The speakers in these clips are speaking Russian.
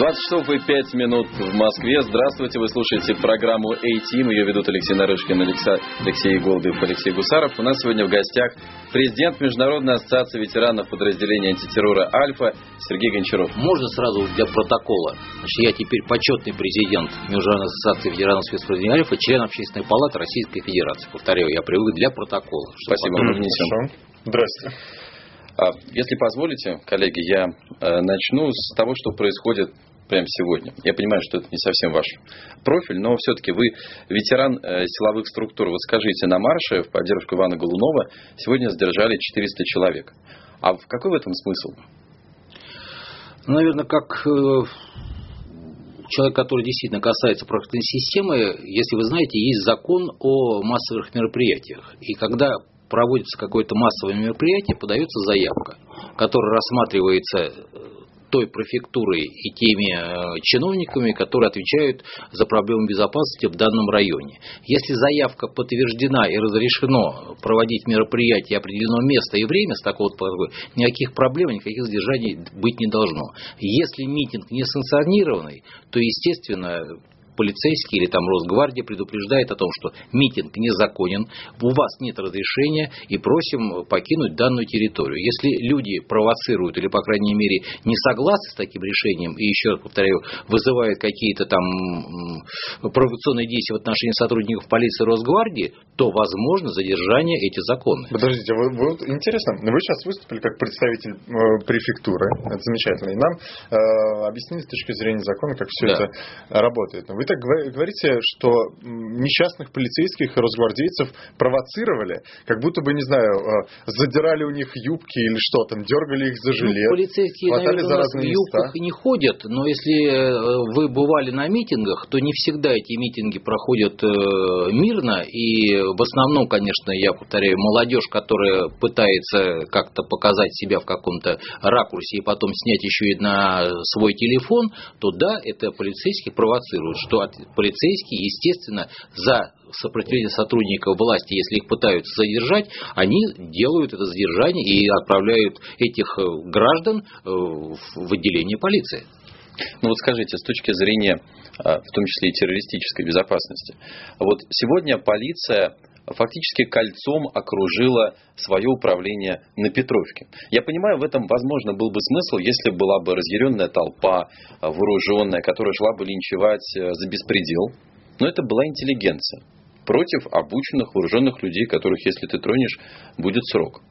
20 часов и 5 минут в Москве. Здравствуйте, вы слушаете программу A-Team. Ее ведут Алексей Нарышкин, Алексей Голубев, Алексей Гусаров. У нас сегодня в гостях президент Международной ассоциации ветеранов подразделения антитеррора «Альфа» Сергей Гончаров. Можно сразу для протокола? Значит, я теперь почетный президент Международной ассоциации ветеранов спецподразделения «Альфа», член Общественной палаты Российской Федерации. Повторяю, я привык для протокола. Спасибо, внесем. Здравствуйте. А, если позволите, коллеги, я э, начну с того, что происходит прямо сегодня. Я понимаю, что это не совсем ваш профиль, но все-таки вы ветеран э, силовых структур. Вот скажите, на марше в поддержку Ивана Голунова сегодня задержали 400 человек. А какой в этом смысл? Наверное, как э, человек, который действительно касается правоохранительной системы, если вы знаете, есть закон о массовых мероприятиях. И когда проводится какое-то массовое мероприятие, подается заявка, которая рассматривается той префектурой и теми э, чиновниками, которые отвечают за проблему безопасности в данном районе. Если заявка подтверждена и разрешено проводить мероприятие определенного места и время с такого никаких проблем, никаких задержаний быть не должно. Если митинг не санкционированный, то, естественно, полицейский или там Росгвардия предупреждает о том, что митинг незаконен, у вас нет разрешения и просим покинуть данную территорию. Если люди провоцируют или, по крайней мере, не согласны с таким решением и, еще раз повторяю, вызывают какие-то там провокационные действия в отношении сотрудников полиции и Росгвардии, то возможно задержание эти законы. Подождите, вы, вы, интересно, вы сейчас выступили как представитель э, префектуры, это замечательно, и нам э, объяснили с точки зрения закона, как все да. это работает. Вы так говорите, что несчастных полицейских и росгвардейцев провоцировали, как будто бы, не знаю, э, задирали у них юбки или что там, дергали их за ну, жилет, ну, полицейские, хватали наверное, за разные в юбках места. не ходят, но если э, вы бывали на митингах, то не всегда эти митинги проходят э, мирно, и в основном, конечно, я повторяю, молодежь, которая пытается как-то показать себя в каком-то ракурсе и потом снять еще и на свой телефон, то да, это полицейских провоцируют, что полицейские, естественно, за сопротивление сотрудников власти, если их пытаются задержать, они делают это задержание и отправляют этих э, граждан э, в отделение полиции. Ну вот скажите, с точки зрения, а, в том числе и террористической безопасности, вот сегодня полиция фактически кольцом окружила свое управление на Петровке. Я понимаю, в этом, возможно, был бы смысл, если была бы разъяренная толпа, вооруженная, которая шла бы линчевать э, за беспредел. Но это была интеллигенция против обученных вооруженных людей, которых, если ты тронешь, будет срок.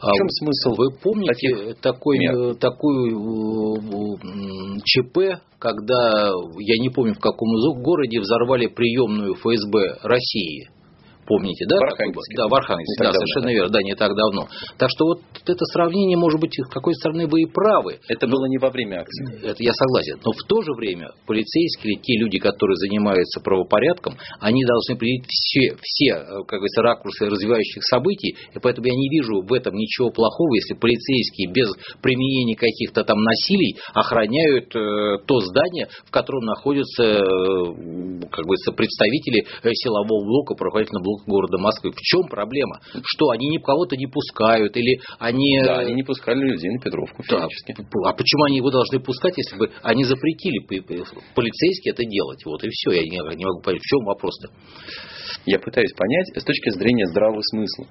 В чем а смысл? Вы помните такой, мер? такую э, ЧП, когда, я не помню в каком городе, взорвали приемную ФСБ России? Помните, да? В Архангельске. Да, в Архангельске, да, совершенно верно, да, не так давно. Так что вот это сравнение, может быть, с какой стороны вы и правы. Это было не во время акции. Это я согласен. Но в то же время полицейские, те люди, которые занимаются правопорядком, они должны принять все, все как говорится, ракурсы развивающих событий, и поэтому я не вижу в этом ничего плохого, если полицейские без применения каких-то там насилий охраняют э, то здание, в котором находятся, э, как говорится, представители э, силового блока, правоохранительного блока города Москвы. В чем проблема? Что, они кого-то не пускают? Или они... Да, они не пускали людей на Петровку физически. Да. А почему они его должны пускать, если бы они запретили полицейские это делать? Вот и все. Я не могу понять, в чем вопрос-то? Я пытаюсь понять с точки зрения здравого смысла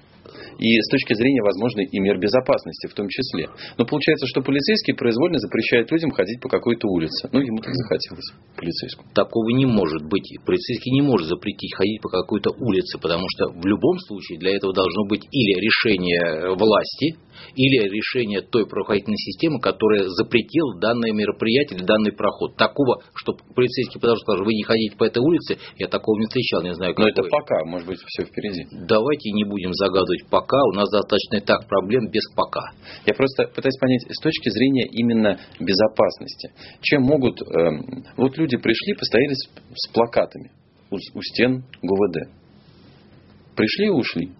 и с точки зрения, возможно, и мер безопасности в том числе. Но получается, что полицейский произвольно запрещает людям ходить по какой-то улице. Ну, ему так захотелось, полицейскому. Такого не может быть. Полицейский не может запретить ходить по какой-то улице, потому что в любом случае для этого должно быть или решение власти, или решение той правоохранительной системы, которая запретила данное мероприятие или данный проход. Такого, что полицейский подошел сказал, вы не ходите по этой улице, я такого не встречал, не знаю, Но это пока, может быть, все впереди. Давайте не будем загадывать пока, у нас достаточно и так проблем без пока. Я просто пытаюсь понять, с точки зрения именно безопасности, чем могут... Э, вот люди пришли, постояли с, с плакатами у, у стен ГУВД. Пришли и ушли.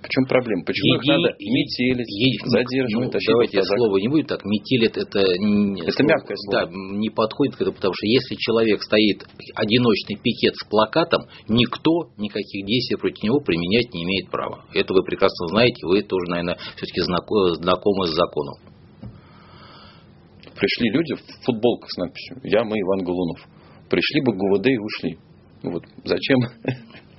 В чем проблема? Почему Еди, их надо метелить, еди, задерживать, ну, Давайте я слово не будет так. Метелит это... Это слово, мягкое слово. Да, не подходит к этому, потому что если человек стоит одиночный пикет с плакатом, никто никаких действий против него применять не имеет права. Это вы прекрасно знаете, вы тоже, наверное, все-таки знакомы с законом. пришли люди в футболках с надписью «Я, мы, Иван Голунов». Пришли бы ГУВД и ушли. Вот зачем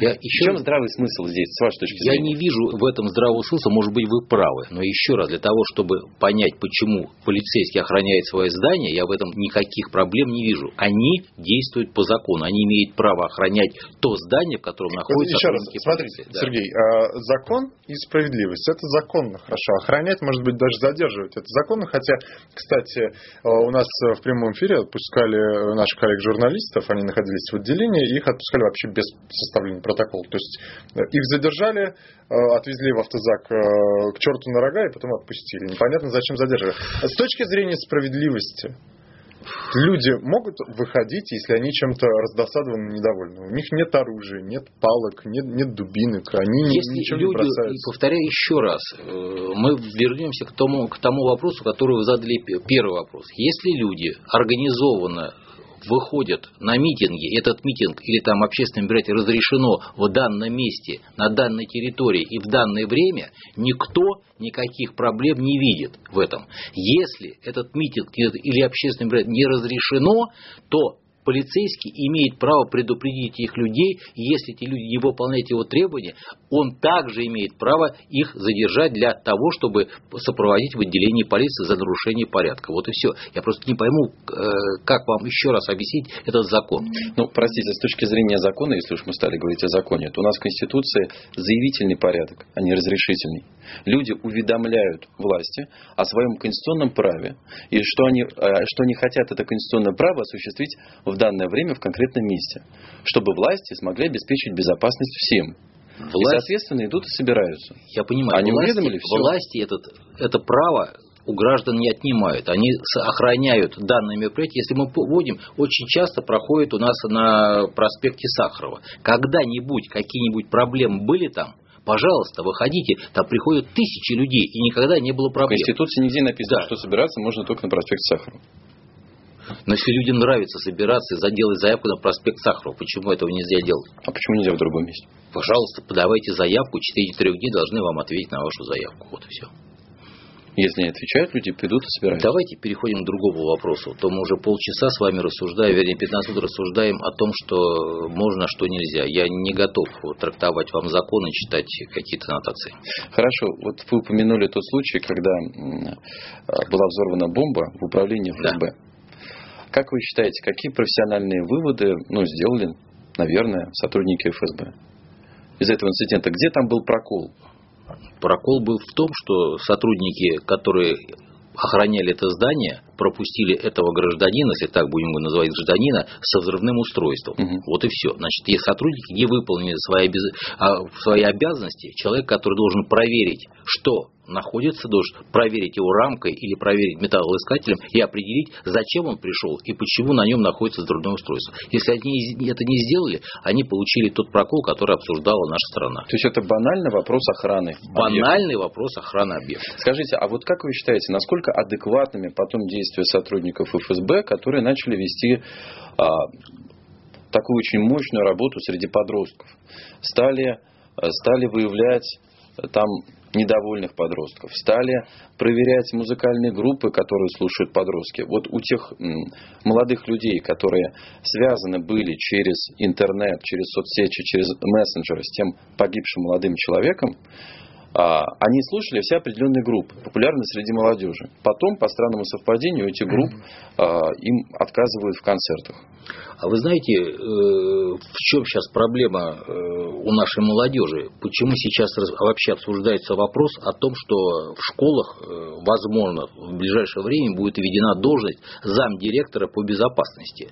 я еще... В чем здравый смысл здесь, с вашей точки зрения? Я не вижу в этом здравого смысла, может быть, вы правы. Но еще раз, для того, чтобы понять, почему полицейский охраняет свое здание, я в этом никаких проблем не вижу. Они действуют по закону. Они имеют право охранять то здание, в котором находится Еще раз, смотрите, да. Сергей, а, закон и справедливость. Это законно, хорошо. Охранять, может быть, даже задерживать. Это законно, хотя, кстати, а, у нас в прямом эфире отпускали наших коллег-журналистов, они находились в отделении, их отпускали вообще без составления протокола. То есть э, их задержали, э, отвезли в автозак э, к черту на рога и потом отпустили. Непонятно, зачем задерживали. С точки зрения справедливости, люди могут выходить, если они чем-то раздосадованы, недовольны. У них нет оружия, нет палок, нет, нет дубинок, они если ничего люди, не бросаются. Повторяю еще раз, мы вернемся к тому, к тому вопросу, который вы задали первый вопрос. Если люди организованно выходят на митинги, этот митинг или там общественное мероприятие разрешено в данном месте, на данной территории и в данное время, никто никаких проблем не видит в этом. Если этот митинг или общественное мероприятие не разрешено, то полицейский имеет право предупредить их людей, и если эти люди не выполняют его требования, он также имеет право их задержать для того, чтобы сопроводить в отделении полиции за нарушение порядка. Вот и все. Я просто не пойму, э, как вам еще раз объяснить этот закон. Ну, простите, с точки зрения закона, если уж мы стали говорить о законе, то у нас в Конституции заявительный порядок, а не разрешительный. Люди уведомляют власти о своем конституционном праве, и что они, э, что они хотят это конституционное право осуществить данное время в конкретном месте, чтобы власти смогли обеспечить безопасность всем. Власть... И, соответственно, идут и собираются. Я понимаю. Они власти, уведомили все. Власти этот, это право у граждан не отнимают. Они охраняют данное мероприятие. Если мы вводим, очень часто проходит у нас на проспекте Сахарова. Когда-нибудь какие-нибудь проблемы были там, Пожалуйста, выходите, там приходят тысячи людей, и никогда не было проблем. В Конституции нигде написано, да. что собираться можно только на проспекте Сахарова. Но если людям нравится собираться и заделать заявку на проспект Сахарова, почему этого нельзя делать? А почему нельзя в другом месте? Пожалуйста, подавайте заявку, 4-3 дня должны вам ответить на вашу заявку. Вот и все. Если не отвечают, люди придут и собираются. Давайте переходим к другому вопросу. То мы уже полчаса с вами рассуждаем, вернее, 15 минут рассуждаем о том, что можно, что нельзя. Я не готов трактовать вам законы, читать какие-то нотации. Хорошо. Вот вы упомянули тот случай, когда была взорвана бомба в управлении ФСБ. Да. Как вы считаете, какие профессиональные выводы ну, сделали, наверное, сотрудники ФСБ из этого инцидента? Где там был прокол? Прокол был в том, что сотрудники, которые охраняли это здание, пропустили этого гражданина, если так будем его называть гражданина, со взрывным устройством. Угу. Вот и все. Значит, если сотрудники не выполнили свои, обяз... А, свои обязанности, человек, который должен проверить, что находится, должен проверить его рамкой или проверить металлоискателем и определить, зачем он пришел и почему на нем находится взрывное устройство. Если они это не сделали, они получили тот прокол, который обсуждала наша страна. То есть это банальный вопрос охраны. Банальный объекта. вопрос охраны объекта. Скажите, а вот как вы считаете, насколько адекватными потом действия сотрудников ФСБ, которые начали вести а, такую очень мощную работу среди подростков, стали, стали выявлять там недовольных подростков, стали проверять музыкальные группы, которые слушают подростки. Вот у тех молодых людей, которые связаны были через интернет, через соцсети, через мессенджеры с тем погибшим молодым человеком, они слушали все определенные группы, популярные среди молодежи. Потом, по странному совпадению, эти группы а, им отказывают в концертах. А вы знаете, э, в чем сейчас проблема э, у нашей молодежи? Почему сейчас вообще обсуждается вопрос о том, что в школах, э, возможно, в ближайшее время будет введена должность замдиректора по безопасности?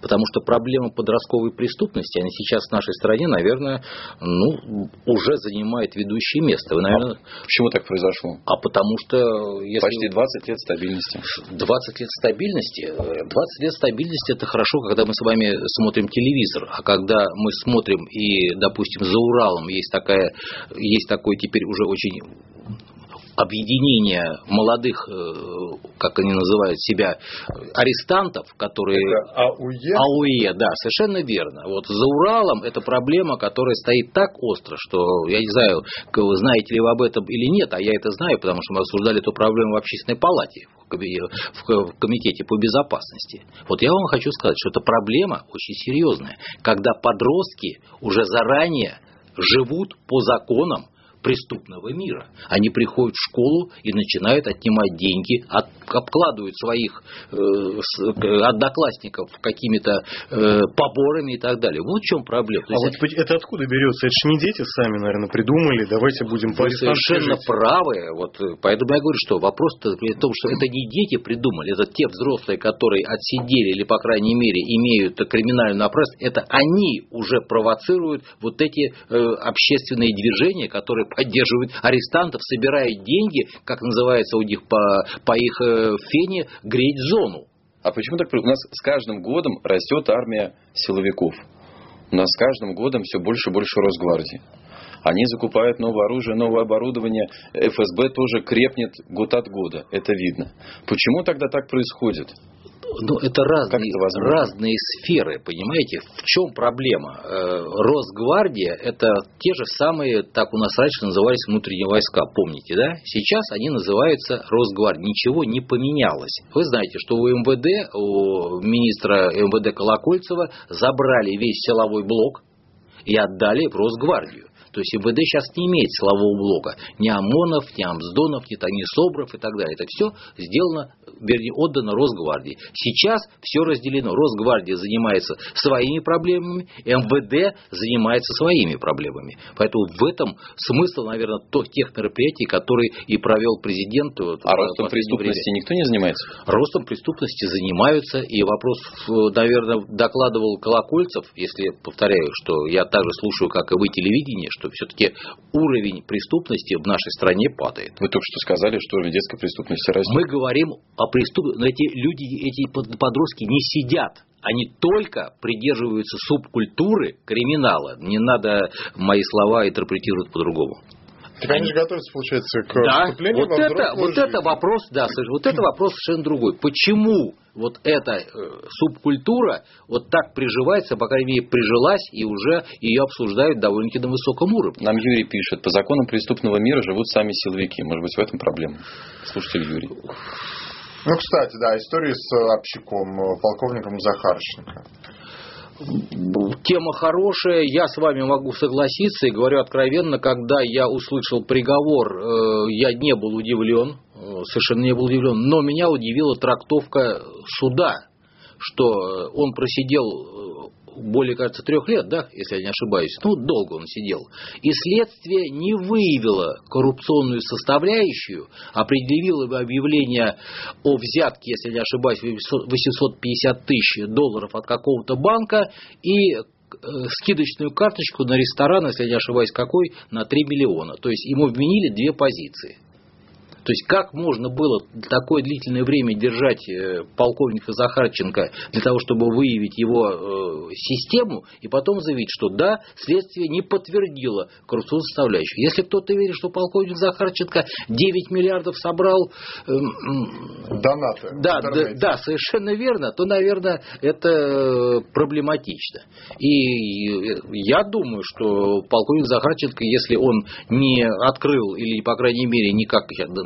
Потому что проблема подростковой преступности, она сейчас в нашей стране, наверное, ну, уже занимает ведущее место. Вы, наверное... а почему так произошло? А потому что... Если... Почти 20 лет стабильности. 20 лет стабильности? 20 лет стабильности – это хорошо, когда мы с вами вами смотрим телевизор, а когда мы смотрим и, допустим, за Уралом есть такая, есть такой теперь уже очень объединение молодых, э, как они называют себя, арестантов, которые... Это АУЕ? АУЕ, да, совершенно верно. Вот за Уралом это проблема, которая стоит так остро, что я не знаю, знаете ли вы об этом или нет, а я это знаю, потому что мы обсуждали эту проблему в общественной палате, в комитете по безопасности. Вот я вам хочу сказать, что это проблема очень серьезная, когда подростки уже заранее живут по законам преступного мира. Они приходят в школу и начинают отнимать деньги, от, обкладывают своих э, одноклассников какими-то э, поборами и так далее. Вот в чем проблема. а вот это откуда берется? Это же не дети сами, наверное, придумали. Давайте будем по совершенно жить. правы. Вот, поэтому я говорю, что вопрос в том, что это не дети придумали, это те взрослые, которые отсидели или, по крайней мере, имеют криминальную оправданность, это они уже провоцируют вот эти э, общественные движения, которые поддерживают арестантов, собирают деньги, как называется у них по, по их э, фене, греть зону. А почему так? У нас с каждым годом растет армия силовиков. У нас с каждым годом все больше и больше Росгвардии. Они закупают новое оружие, новое оборудование. ФСБ тоже крепнет год от года. Это видно. Почему тогда так происходит? Ну, это разные, это разные сферы, понимаете? В чем проблема? Э, Росгвардия – это те же самые, так у нас раньше назывались внутренние войска, помните, да? Сейчас они называются Росгвардия. Ничего не поменялось. Вы знаете, что у МВД, у министра МВД Колокольцева забрали весь силовой блок и отдали в Росгвардию. То есть МВД сейчас не имеет силового блока. Ни ОМОНов, ни Амсдонов, ни, ни СОБРов и так далее. Это все сделано, вернее, отдано Росгвардии. Сейчас все разделено. Росгвардия занимается своими проблемами, МВД занимается своими проблемами. Поэтому в этом смысл, наверное, тех мероприятий, которые и провел президент. А ростом преступности время. никто не занимается? Ростом преступности занимаются. И вопрос, наверное, докладывал Колокольцев, если повторяю, что я также слушаю, как и вы, телевидение, что все-таки уровень преступности в нашей стране падает. Вы только что сказали, что уровень детской преступности растет. Мы говорим о преступности, но эти люди, эти подростки не сидят они только придерживаются субкультуры криминала. Не надо мои слова интерпретировать по-другому. Так они же готовятся, получается, к да, вступлению вот во это, вот это вопрос, да, вот это вопрос совершенно другой. Почему вот эта э, субкультура вот так приживается, по крайней мере, прижилась, и уже ее обсуждают довольно-таки на высоком уровне. Нам Юрий пишет, по законам преступного мира живут сами силовики. Может быть, в этом проблема? Слушатель Юрий. Ну, кстати, да, история с общиком, э, полковником Захарченко тема хорошая, я с вами могу согласиться и говорю откровенно, когда я услышал приговор, э, я не был удивлен, э, совершенно не был удивлен, но меня удивила трактовка суда, что он просидел более, кажется, трех лет, да, если я не ошибаюсь, ну, долго он сидел, и следствие не выявило коррупционную составляющую, определило бы объявление о взятке, если я не ошибаюсь, 850 тысяч долларов от какого-то банка и э, скидочную карточку на ресторан, если я не ошибаюсь, какой, на 3 миллиона. То есть ему вменили две позиции. То есть как можно было такое длительное время держать э, полковника Захарченко для того, чтобы выявить его э, систему и потом заявить, что да, следствие не подтвердило коррупционную составляющую. Если кто-то верит, что полковник Захарченко 9 миллиардов собрал... Э, Донаты. Да, да, да, совершенно верно, то, наверное, это проблематично. И я думаю, что полковник Захарченко, если он не открыл или, по крайней мере, никак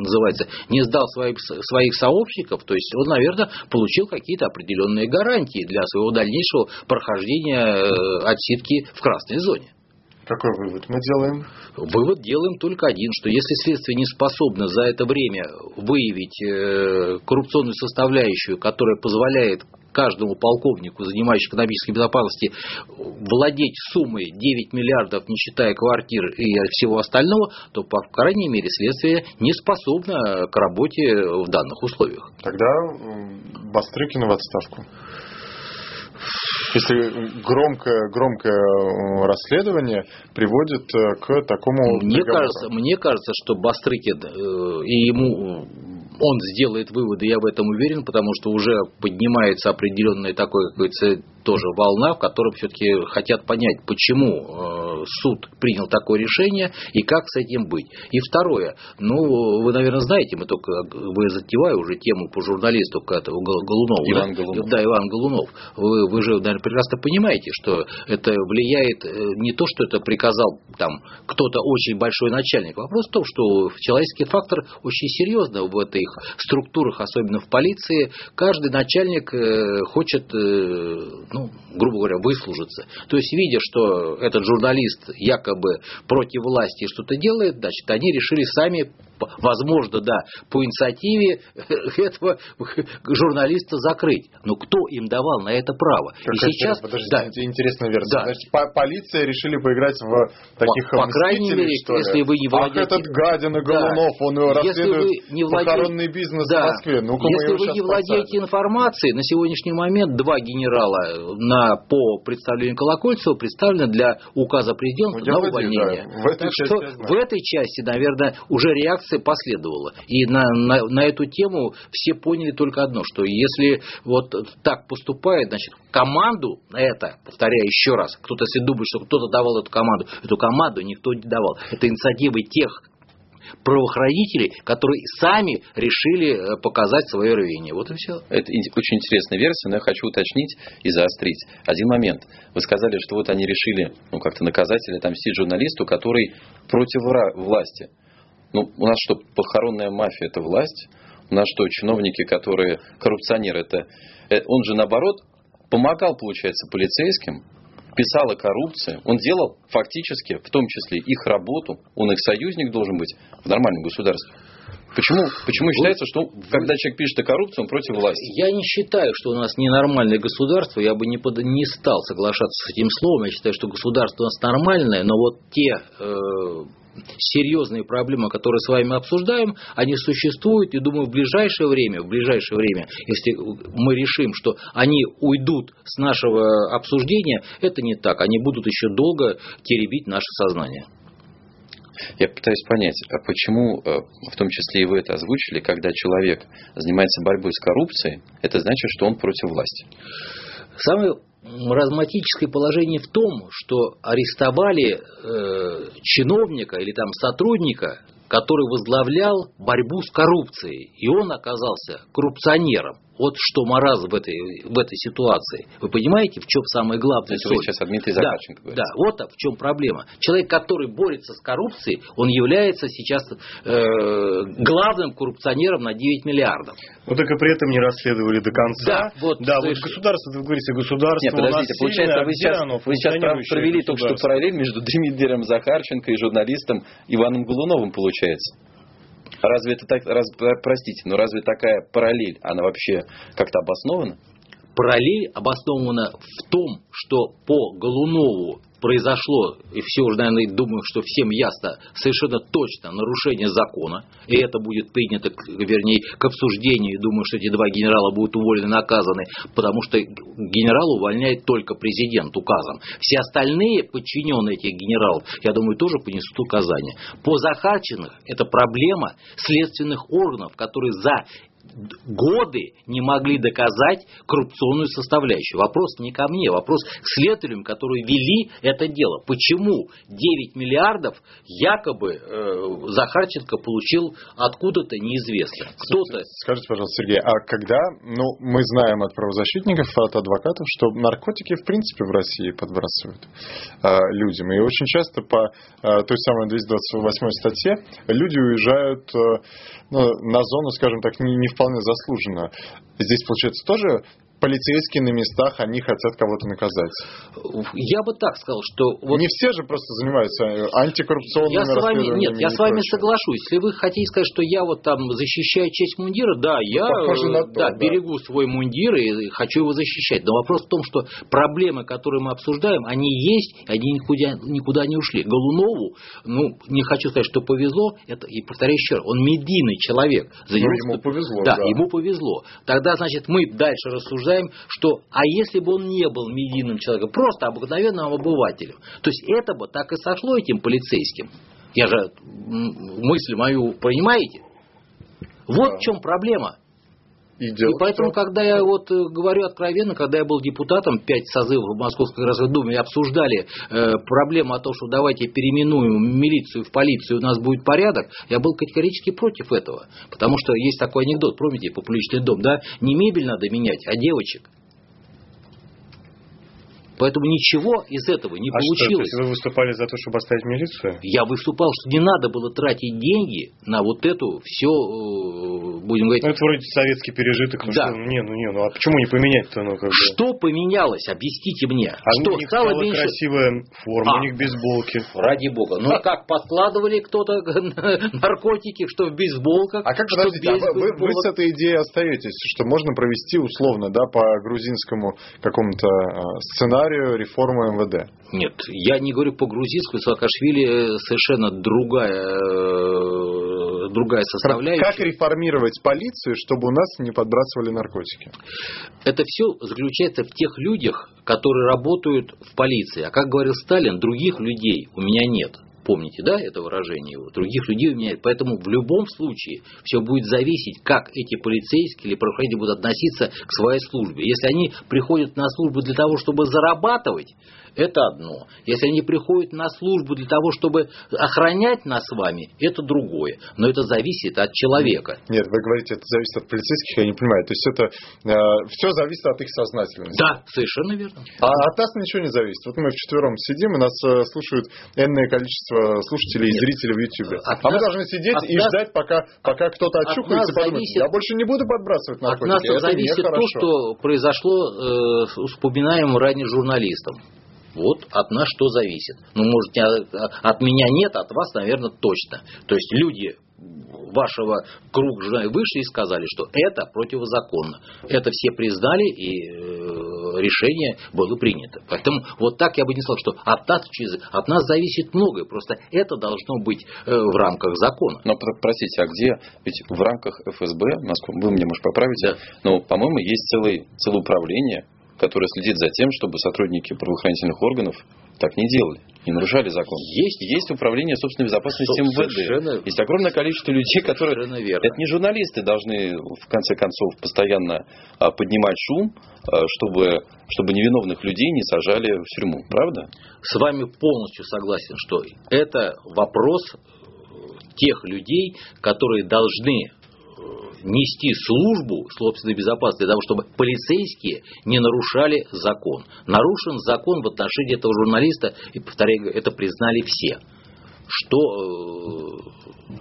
называется, не сдал своих, своих сообщников, то есть он, наверное, получил какие-то определенные гарантии для своего дальнейшего прохождения э, отсидки в красной зоне. Какой вывод мы делаем? Вывод делаем только один, что если следствие не способно за это время выявить э, коррупционную составляющую, которая позволяет каждому полковнику, занимающему экономической безопасности, владеть суммой 9 миллиардов, не считая квартир и всего остального, то, по крайней мере, следствие не способно к работе в данных условиях. Тогда Бастрыкина в отставку. Если громкое, громкое э, расследование приводит э, к такому мне кажется, мне кажется, что Бастрыкин э, и ему он сделает выводы, я в этом уверен, потому что уже поднимается определенный такой, как говорится, тоже волна, в которой все-таки хотят понять, почему суд принял такое решение и как с этим быть. И второе, ну, вы, наверное, знаете, мы только, вы затеваю уже тему по журналисту к этому Голунову. Иван да? Голунов. Да, Иван Голунов. Вы, вы же, наверное, прекрасно понимаете, что это влияет не то, что это приказал там кто-то очень большой начальник. Вопрос в том, что человеческий фактор очень серьезно в этих структурах, особенно в полиции. Каждый начальник э, хочет, э, ну, грубо говоря, выслужиться. То есть, видя, что этот журналист якобы против власти что-то делает, значит, они решили сами возможно, да, по инициативе этого журналиста закрыть. Но кто им давал на это право? Как и сейчас, подождите, да, интересная версия. Да. Значит, по полиция решили поиграть в таких по, по крайней мере, что ли? если вы не владеете... Ах, этот гадина Голунов, да. он расследует не владеете... похоронный бизнес да. в Москве. ну если вы не владеете посадим. информацией, на сегодняшний момент два генерала на, по представлению Колокольцева представлены для указа президента ну, на увольнение. Да. В, этой части, что в этой части, наверное, уже реакция последовала. И на, на, на эту тему все поняли только одно, что если вот так поступает, значит, команду на это, повторяю еще раз, кто-то если думает, что кто-то давал эту команду, эту команду никто не давал. Это инициативы тех правоохранителей, которые сами решили э, показать свое рвение. Вот и все. Это очень интересная версия, но я хочу уточнить и заострить. Один момент. Вы сказали, что вот они решили ну, как-то наказать или отомстить журналисту, который против власти. Ну, у нас что, похоронная мафия – это власть? У нас что, чиновники, которые коррупционеры, это... Э, он же, наоборот, помогал, получается, полицейским, писал о коррупции, он делал фактически, в том числе, их работу, он их союзник должен быть в нормальном государстве. Почему, почему считается, что когда человек пишет о коррупции, он против власти? Я не считаю, что у нас ненормальное государство. Я бы не, под, не стал соглашаться с этим словом. Я считаю, что государство у нас нормальное, но вот те э, серьезные проблемы, которые с вами обсуждаем, они существуют, и думаю, в ближайшее время, в ближайшее время, если мы решим, что они уйдут с нашего обсуждения, это не так, они будут еще долго теребить наше сознание. Я пытаюсь понять, а почему, э, в том числе и вы это озвучили, когда человек занимается борьбой с коррупцией, это значит, что он против власти? Самое маразматическое положение в том, что арестовали э, чиновника или там сотрудника, который возглавлял борьбу с коррупцией, и он оказался коррупционером. Вот что маразм в этой, в этой ситуации. Вы понимаете, в чем самое главное? То есть сейчас о Дмитрии Захарченко да, да, вот в чем проблема. Человек, который борется с коррупцией, он является сейчас э, главным коррупционером на 9 миллиардов. Вот только при этом не расследовали до конца. Да, вот, да, вот государство, вы говорите, государство Нет, подождите, получается, вы сейчас, вы сейчас провели только что параллель между Дмитрием Захарченко и журналистом Иваном Голуновым, получается. Разве это так, раз, простите, но разве такая параллель, она вообще как-то обоснована? Параллель обоснована в том, что по Голунову произошло, и все уже, наверное, думаю, что всем ясно, совершенно точно нарушение закона, и это будет принято, вернее, к обсуждению, думаю, что эти два генерала будут уволены, наказаны, потому что генерал увольняет только президент указом. Все остальные подчиненные этих генералов, я думаю, тоже понесут указания. По Захарченко это проблема следственных органов, которые за годы не могли доказать коррупционную составляющую. Вопрос не ко мне, вопрос к следователям, которые вели это дело. Почему 9 миллиардов якобы э, Захарченко получил откуда-то неизвестно. Кто-то... Скажите, пожалуйста, Сергей, а когда, ну, мы знаем от правозащитников, от адвокатов, что наркотики в принципе в России подбрасывают э, людям. И очень часто по э, той самой 228 статье люди уезжают э, ну, на зону, скажем так, не, не вполне заслуженно. Здесь, получается, тоже полицейские на местах, они хотят кого-то наказать. Я бы так сказал, что... Вот... Не все же просто занимаются э, антикоррупционными я с вами, Нет, я с вами соглашусь. Если вы хотите сказать, что я вот там защищаю честь мундира, да, я э, на то, да, да. берегу свой мундир и хочу его защищать. Но вопрос в том, что проблемы, которые мы обсуждаем, они есть, они никуда, никуда не ушли. Голунову, ну, не хочу сказать, что повезло, это, и повторяю еще раз, он медийный человек. За него, ему повезло. Да, да, ему повезло. Тогда, значит, мы дальше рассуждаем рассуждаем, что а если бы он не был медийным человеком, просто обыкновенным обывателем, то есть это бы так и сошло этим полицейским. Я же мысль мою понимаете? Вот да. в чем проблема. И, делал и поэтому, что? когда я вот э, говорю откровенно, когда я был депутатом, пять созывов в Московской городской думе, обсуждали э, проблему о том, что давайте переименуем милицию в полицию, у нас будет порядок, я был категорически против этого. Потому что есть такой анекдот, помните, публичный дом, да, не мебель надо менять, а девочек. Поэтому ничего из этого не а получилось. Что, вы выступали за то, чтобы оставить милицию? Я выступал, что не надо было тратить деньги на вот эту все, э, будем говорить... Ну, это вроде советский пережиток. Ну, да. что, не, ну, не, ну, а почему не поменять-то? Ну, как бы? Что поменялось? Объясните мне. А что у них стало стала меньше... красивая форма, А. у них бейсболки. Ради бога. Ну, как подкладывали кто-то наркотики, что в бейсболках, А как, что подождите, а без вы, вы- вы с этой идеей остаетесь, что можно провести условно, да, по грузинскому какому-то э, сценарию реформы МВД? Нет, я не говорю по грузинскому, Саакашвили э, совершенно другая, э, другая составляющая. Как реформировать полицию, чтобы у нас не подбрасывали наркотики? Это все заключается в тех людях, которые работают в полиции. А как говорил Сталин, других людей у меня нет. Помните, да, это выражение его? Других людей у меня нет. Поэтому в любом случае все будет зависеть, как эти полицейские или правоохранители будут относиться к своей службе. Если они приходят на службу для того, чтобы зарабатывать, это одно. Если они приходят на службу для того, чтобы охранять нас с вами, это другое. Но это зависит от человека. Нет, вы говорите, это зависит от полицейских, я не понимаю. То есть это все зависит от их сознательности. Да, совершенно верно. А от нас ничего не зависит. Вот мы вчетвером сидим, и нас э, слушают энное количество слушателей и зрителей в YouTube. От а мы нас- должны сидеть от и нас- ждать, пока, пока кто-то от очухается и подумает, зависит- я больше не буду подбрасывать От наркотики. нас это зависит то, нехорошо». что произошло э, с упоминаемым ранее журналистом. Вот от нас что зависит. Ну, может, не от, меня нет, от вас, наверное, точно. То есть люди вашего круга вышли и сказали, что это противозаконно. Это все признали, и э, решение было принято. Поэтому вот так я бы не сказал, что от нас, от нас зависит многое. Просто это должно быть э, в рамках закона. Но про- простите, а где? Ведь в рамках ФСБ, насколько вы мне, может, поправите, но, по-моему, есть целый, целое управление, которое следит за тем, чтобы сотрудники правоохранительных органов так не делали, не нарушали закон. Есть. Есть управление собственной безопасности МВД. Есть огромное количество людей, которые... Верно. Это не журналисты должны, в конце концов, постоянно а, поднимать шум, а, чтобы, чтобы невиновных людей не сажали в тюрьму. Правда? с вами полностью согласен, что это вопрос тех людей, которые должны нести службу собственной безопасности для того, чтобы полицейские не нарушали закон. Нарушен закон в отношении этого журналиста, и, повторяю, это признали все. Что э,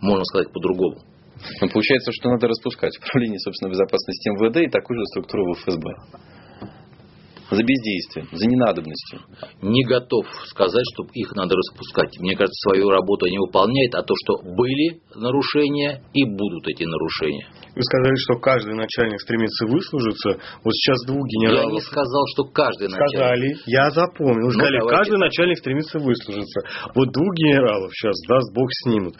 можно сказать по-другому? Но получается, что надо распускать управление собственной безопасности МВД и такую же структуру в ФСБ. За бездействие, за ненадобностью. Не готов сказать, что их надо распускать. Мне кажется, свою работу они выполняют, а то, что были нарушения и будут эти нарушения. Вы сказали, что каждый начальник стремится выслужиться. Вот сейчас двух Я генералов не сказал, что каждый начальник. сказали, я запомнил, Ну, сказали, давайте. каждый начальник стремится выслужиться. Вот двух генералов сейчас, даст Бог, снимут.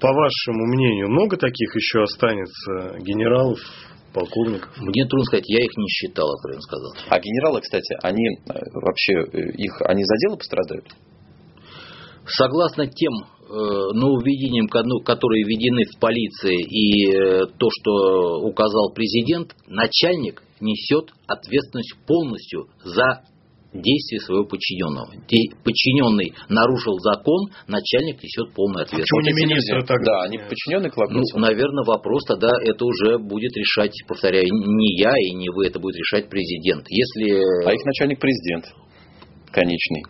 По вашему мнению, много таких еще останется генералов, полковников? Мне трудно сказать, я их не считал, откровенно сказал. А генералы, кстати, они э, вообще, э, их, они за дело пострадают? Согласно тем э, нововведениям, ко- которые введены в полиции и э, то, что указал президент, начальник несет ответственность полностью за действия своего подчиненного. Де- Подчиненный нарушил закон, начальник несет полную Почему ответственность. не эти министра люди, тогда? Да, они подчиненные Ну, Колокольцеву? наверное, вопрос тогда это уже будет решать, повторяю, не я и не вы, это будет решать президент. Если А их начальник президент, конечный.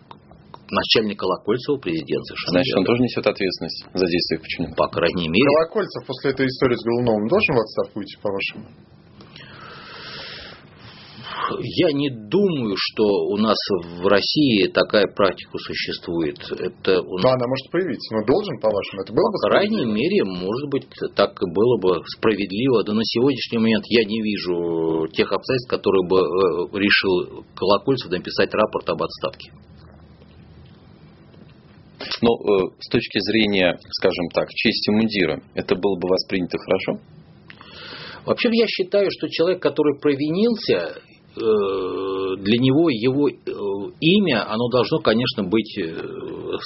начальник Колокольцева президент совершенно Значит, он верно. тоже несет ответственность за действия подчиненных. по крайней мере, Колокольцев после этой истории с Голуновым должен в отставку уйти, по-вашему? Я не думаю, что у нас в России такая практика существует. Это у Ну, нас, она может появиться, но должен, по-вашему, это было бы по крайней мере, может быть, так и было бы справедливо. Да на сегодняшний момент я не вижу тех обстоятельств, которые бы э, решил Колокольцев написать рапорт об отставке. Но э, с точки зрения, скажем так, чести мундира, это было бы воспринято хорошо? Вообще я считаю, что человек, который провинился, для него его э, имя, оно должно, конечно, быть э,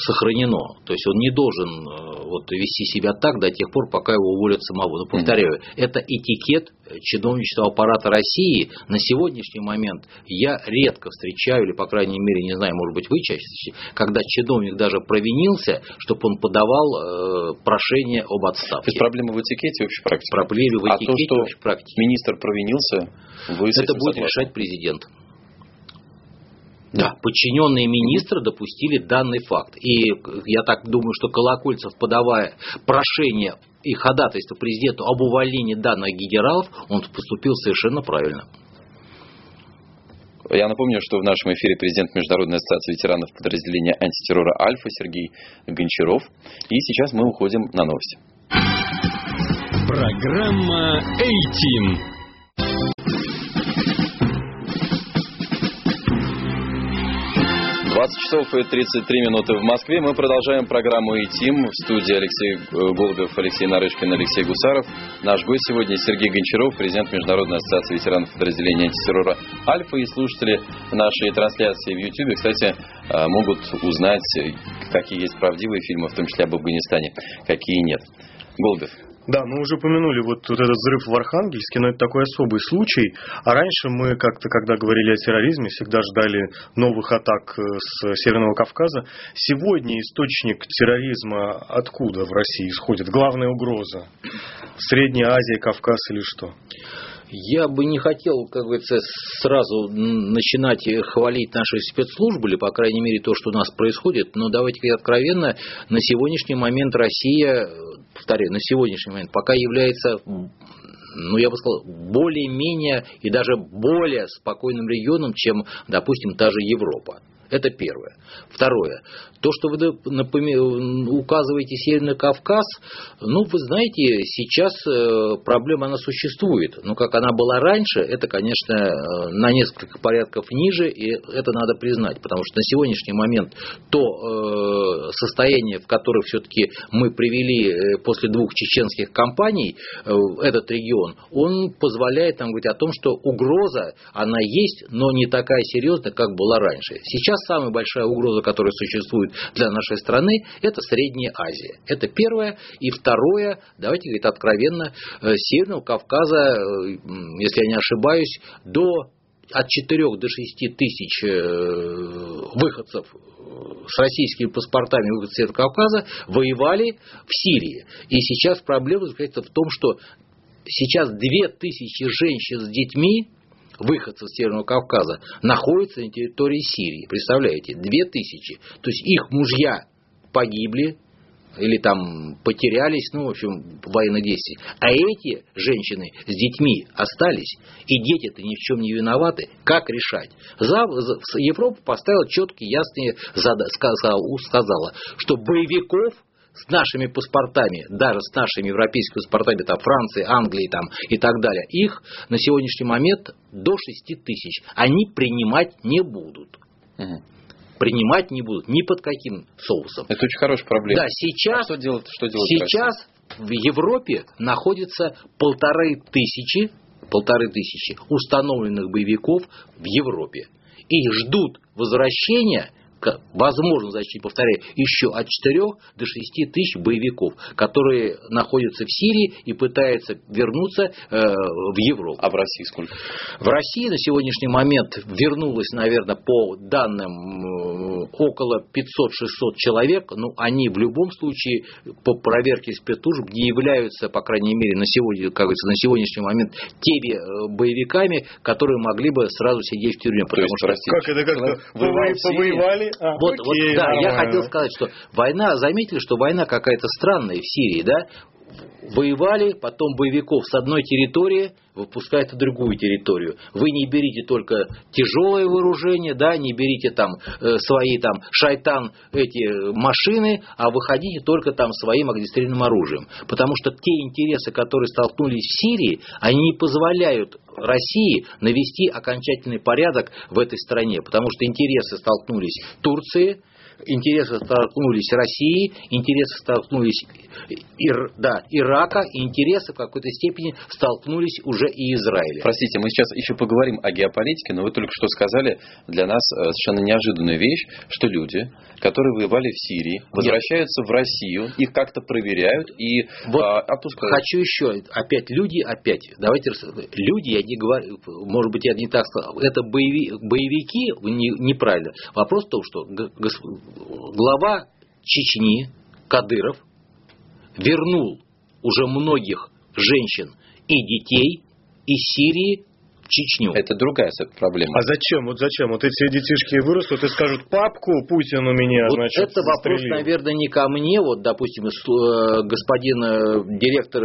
сохранено. То есть он не должен, э, вот вести себя так до тех пор, пока его уволят самого. Но повторяю, это этикет чиновничества аппарата России. На сегодняшний момент я редко встречаю, или, по крайней мере, не знаю, может быть, вы чаще, когда чиновник даже провинился, чтобы он подавал э, прошение об отставке. То есть проблема в этикете общей практики? Проблема в этикете а то, что общей практики. министр провинился, вы Это будет согласны? решать президент. Да, подчиненные министра допустили данный факт. И я так думаю, что Колокольцев, подавая прошение и ходатайство президенту об увольнении данных генералов, он поступил совершенно правильно. Я напомню, что в нашем эфире президент Международной ассоциации ветеранов подразделения антитеррора «Альфа» Сергей Гончаров. И сейчас мы уходим на новости. Программа «Эйтим». 20 часов и 33 минуты в Москве. Мы продолжаем программу «И-Тим». В студии Алексей Голубев, Алексей Нарышкин, Алексей Гусаров. Наш гость сегодня Сергей Гончаров, президент Международной ассоциации ветеранов подразделения антитеррора «Альфа». И слушатели нашей трансляции в YouTube, кстати, э, могут узнать, какие есть правдивые фильмы, в том числе об Афганистане, какие нет. Голубев. Да, мы уже упомянули вот, вот этот взрыв в Архангельске, но это такой особый случай. А раньше мы как-то, когда говорили о терроризме, всегда ждали новых атак э, с Северного Кавказа. Сегодня источник терроризма откуда в России исходит? Главная угроза? Средняя Азия, Кавказ или что? Я бы не хотел, как говорится, сразу начинать хвалить наши спецслужбы, или, по крайней мере, то, что у нас происходит, но давайте откровенно, на сегодняшний момент Россия повторяю, на сегодняшний момент пока является ну, я бы сказал, более-менее и даже более спокойным регионом, чем, допустим, та же Европа. Это первое. Второе. То, что вы указываете Северный Кавказ, ну, вы знаете, сейчас э, проблема, она существует. Но как она была раньше, это, конечно, э, на несколько порядков ниже, и это надо признать. Потому что на сегодняшний момент то э, состояние, в которое все-таки мы привели после двух чеченских кампаний этот регион, он позволяет нам говорить о том, что угроза, она есть, но не такая серьезная, как была раньше. Сейчас самая большая угроза, которая существует для нашей страны, это Средняя Азия. Это первое. И второе, давайте говорить откровенно, э, Северного Кавказа, э, если я не ошибаюсь, до от 4 до 6 тысяч э, выходцев с российскими паспортами выходцев Северного Кавказа воевали в Сирии. И сейчас проблема заключается в том, что сейчас 2 тысячи женщин с детьми выходцев Северного Кавказа находятся на территории Сирии. Представляете, две тысячи. То есть их мужья погибли или там потерялись, ну, в общем, военных действий. А эти женщины с детьми остались, и дети-то ни в чем не виноваты. Как решать? Европа поставила четкие, ясные, сказала, что боевиков с нашими паспортами, даже с нашими европейскими паспортами, там, Франции, Англии там, и так далее, их на сегодняшний момент до 6 тысяч. Они принимать не будут. Угу. Принимать не будут ни под каким соусом. Это очень хорошая проблема. Да, сейчас, а что делать, что делать сейчас в Европе находится полторы тысячи, полторы тысячи установленных боевиков в Европе. И ждут возвращения возможно зачти, повторяю, еще от 4 до 6 тысяч боевиков, которые находятся в Сирии и пытаются вернуться э, в Европу. А в России сколько? В России на сегодняшний момент вернулось, наверное, по данным э, около 500-600 человек, но они в любом случае по проверке спецслужб не являются, по крайней мере, на, сегодня, как говорится, на сегодняшний момент теми э, боевиками, которые могли бы сразу сидеть в тюрьме. Потому То есть, что, как это как-то повоевали, а, вот, окей, вот, да, нормально. я хотел сказать, что война, заметили, что война какая-то странная в Сирии, да? Воевали, потом боевиков с одной территории выпускают на другую территорию. Вы не берите только тяжелое вооружение, да, не берите там э, свои там шайтан эти машины, а выходите только там своим огнестрельным оружием. Потому что те интересы, которые столкнулись в Сирии, они не позволяют России навести окончательный порядок в этой стране. Потому что интересы столкнулись Турции, интересы столкнулись России, интересы столкнулись Ир, да, Ирака, интересы в какой-то степени столкнулись уже и Израиля. Простите, мы сейчас еще поговорим о геополитике, но вы только что сказали для нас э, совершенно неожиданную вещь, что люди, которые воевали в Сирии, возвращаются Нет. в Россию, их как-то проверяют и вот а, отпускают. Хочу еще, опять люди, опять, давайте, люди, я не говорю, может быть, я не так сказал, это боеви, боевики, не, неправильно. Вопрос в том, что глава Чечни, Кадыров, вернул уже многих женщин и детей из Сирии Чечню. Это другая проблема. А зачем? Вот зачем? Вот эти детишки вырастут и скажут, папку Путин у меня, вот значит, Это вопрос, наверное, не ко мне. Вот, допустим, э, господин э, директор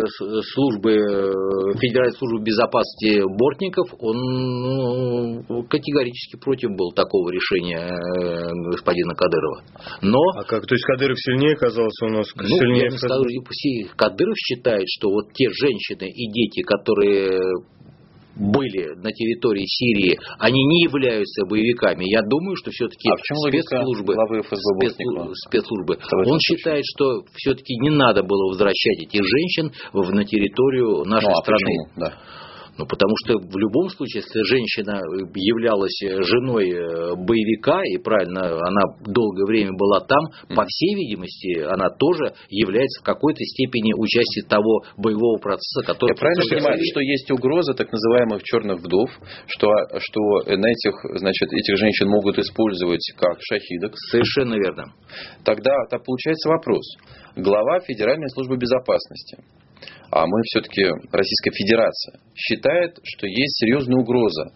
службы, э, Федеральной службы безопасности Бортников, он ну, категорически против был такого решения господина Кадырова. Но... А как? То есть Кадыров сильнее оказался у нас? Ну, сильнее я не скажу, Кадыров считает, что вот те женщины и дети, которые были на территории Сирии, они не являются боевиками. Я думаю, что все-таки а спецслужбы, спецслужбы, спецслужбы он считает, что все-таки не надо было возвращать этих женщин на территорию нашей ну, а страны. Почему? Да. Ну, потому что в любом случае, если женщина являлась женой э, боевика, и правильно, она долгое время была там, по всей видимости, она тоже является в какой-то степени участием того боевого процесса, который... Я правильно понимаю, что есть угроза так называемых черных вдов, что, что на этих, значит, этих женщин могут использовать как шахидок? Совершенно верно. Тогда так получается вопрос. Глава Федеральной службы безопасности а мы все-таки Российская Федерация, считает, что есть серьезная угроза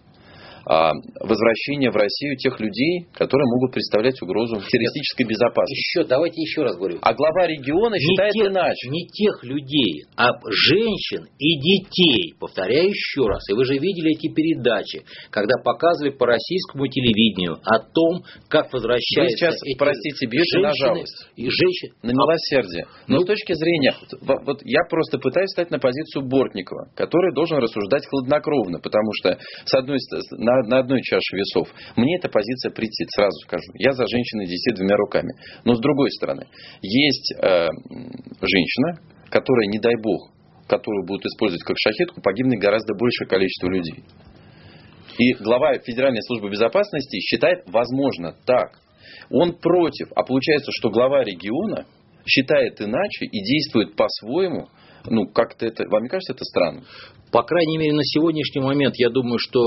возвращения в Россию тех людей, которые могут представлять угрозу террористической безопасности. Еще, давайте еще раз говорю. А глава региона считает тех, иначе. Не тех людей, а женщин и детей. Повторяю еще раз. И вы же видели эти передачи, когда показывали по российскому телевидению о том, как возвращаются Вы сейчас, эти простите, бьете на жалость. И женщин. На милосердие. Но ну, с точки зрения... Вот я просто пытаюсь стать на позицию Бортникова, который должен рассуждать хладнокровно, потому что, с одной стороны, на, на одной чаше весов. Мне эта позиция претит, сразу скажу. Я за женщин и детей двумя руками. Но с другой стороны, есть э, женщина, которая, не дай бог, которую будут использовать как шахетку, погибнет гораздо большее количество людей. И глава Федеральной службы безопасности считает, возможно, так. Он против, а получается, что глава региона считает иначе и действует по-своему, ну, как-то это, вам не кажется это странно? По крайней мере, на сегодняшний момент я думаю, что